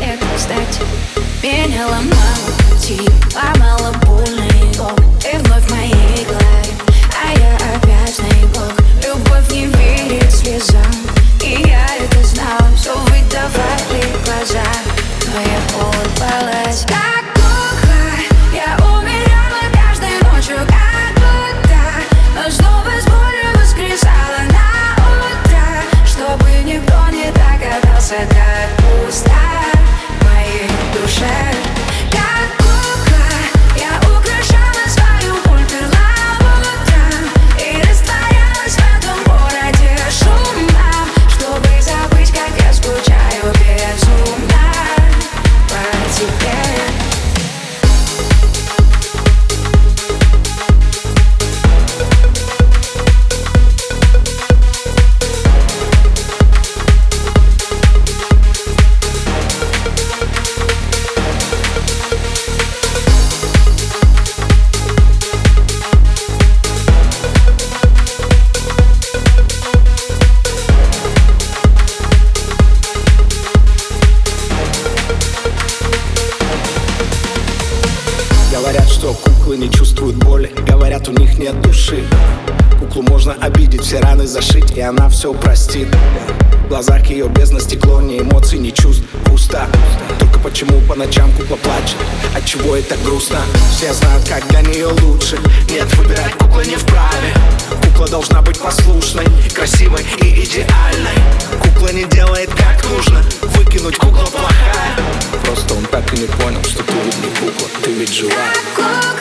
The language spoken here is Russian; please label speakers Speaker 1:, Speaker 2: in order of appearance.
Speaker 1: это, кстати Меня ломало пути, ломало больно и
Speaker 2: вновь что куклы не чувствуют боли Говорят, у них нет души. Куклу можно обидеть, все раны зашить И она все простит. В глазах ее бездна стекло Ни эмоций, ни чувств, пусто Только почему по ночам кукла плачет? От чего это грустно? Все знают, как для нее лучше. Нет, выбирать кукла не вправе. Кукла должна быть послушной Красивой и идеальной. Кукла не делает как нужно. Выкинуть кукла плохая. Просто он так и не понял, что ты ведь не кукла. Ты ведь живая